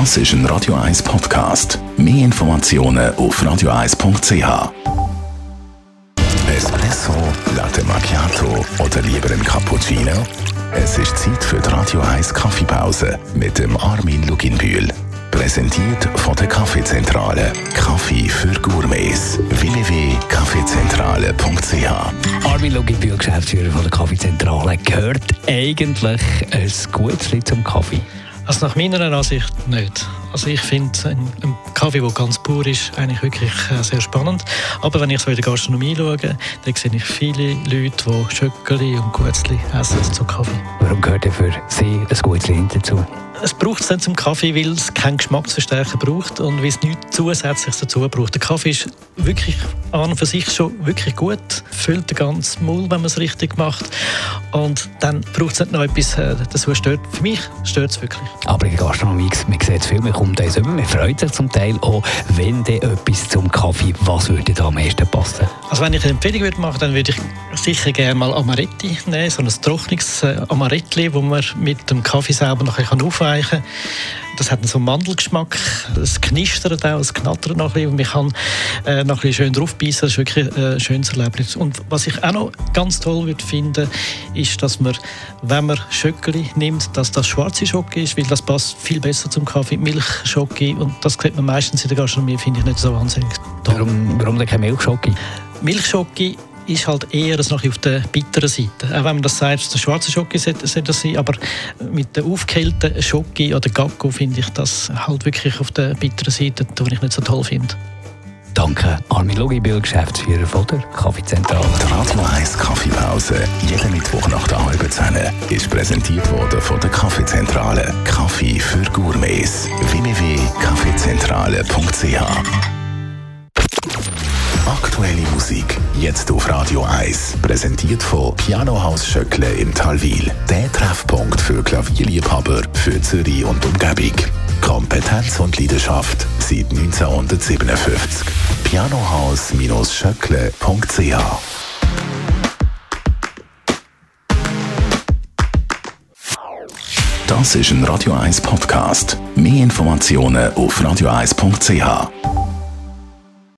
Das ist ein Radio 1 Podcast. Mehr Informationen auf radio1.ch. Espresso, Latte Macchiato oder lieber ein Cappuccino? Es ist Zeit für die Radio 1 Kaffeepause mit dem Armin Luginbühl. Präsentiert von der Kaffeezentrale. Kaffee für Gourmets. www.kaffeezentrale.ch Armin Luginbühl, Geschäftsführer von der Kaffeezentrale, gehört eigentlich ein Gutes zum Kaffee? Also nach meiner Ansicht nicht. Also ich finde einen, Kaffee, der ganz pur ist, eigentlich wirklich äh, sehr spannend. Aber wenn ich so in der Gastronomie schaue, dann sehe ich viele Leute, die Schöckeli und Gutzli essen zu Kaffee. Warum gehört denn für Sie ein Gutzli dazu? Es braucht es dann zum Kaffee, weil es keinen Geschmacksverstärker braucht und weil es nichts Zusätzliches dazu braucht. Der Kaffee ist wirklich an und für sich schon wirklich gut, füllt den ganzen Mund, wenn man es richtig macht. Und dann braucht es nicht noch etwas äh, dazu. Stört. Für mich stört es wirklich. Aber in der Gastronomie, man sieht es viel, man kommt eins über, man freut sich zum Teil auch, wenn dann etwas zum Kaffee, was würde da am meisten passen? Also wenn ich eine Empfehlung würde machen, dann würde ich sicher gerne mal Amaretti nehmen, so ein trockenes äh, Amaretti, wo man mit dem Kaffee selber noch aufweichen kann. Das hat so einen Mandelgeschmack, es knistert auch, es knattert noch ein bisschen und man kann äh, noch ein bisschen schön draufbeissen. Das ist wirklich ein schönes Erlebnis. Und was ich auch noch ganz toll würde finden, ist, dass man, wenn man Schöckeli nimmt, dass das schwarze Schocke ist, weil das passt viel besser zum Kaffee, Milchschocke und das kriegt man meistens in der Gastronomie, finde ich nicht so wahnsinnig toll. Warum, warum denn keine Milchschocke? Milchschocke ist halt eher noch auf der bitteren Seite. Auch wenn man das sagt, der schwarze Schoki sollte das sein, aber mit der aufgehellten Schoki oder Gacko finde ich das halt wirklich auf der bitteren Seite, die ich nicht so toll finde. Danke, Armin Logibil, Geschäftsführer von der Kaffeezentrale. Die Radio 1 Kaffeepause, jeden Mittwoch nach der halben Zehn, ist präsentiert worden von der Kaffeezentrale. Kaffee für Gourmets. www.kaffeezentrale.ch Aktuelle Musik, jetzt auf Radio 1. Präsentiert von Pianohaus Schöckle in Talwil. Der Treffpunkt für Klavierliebhaber für Zürich und Umgebung. Kompetenz und Leidenschaft seit 1957. Pianohaus-schöckle.ch Das ist ein Radio 1 Podcast. Mehr Informationen auf radio1.ch.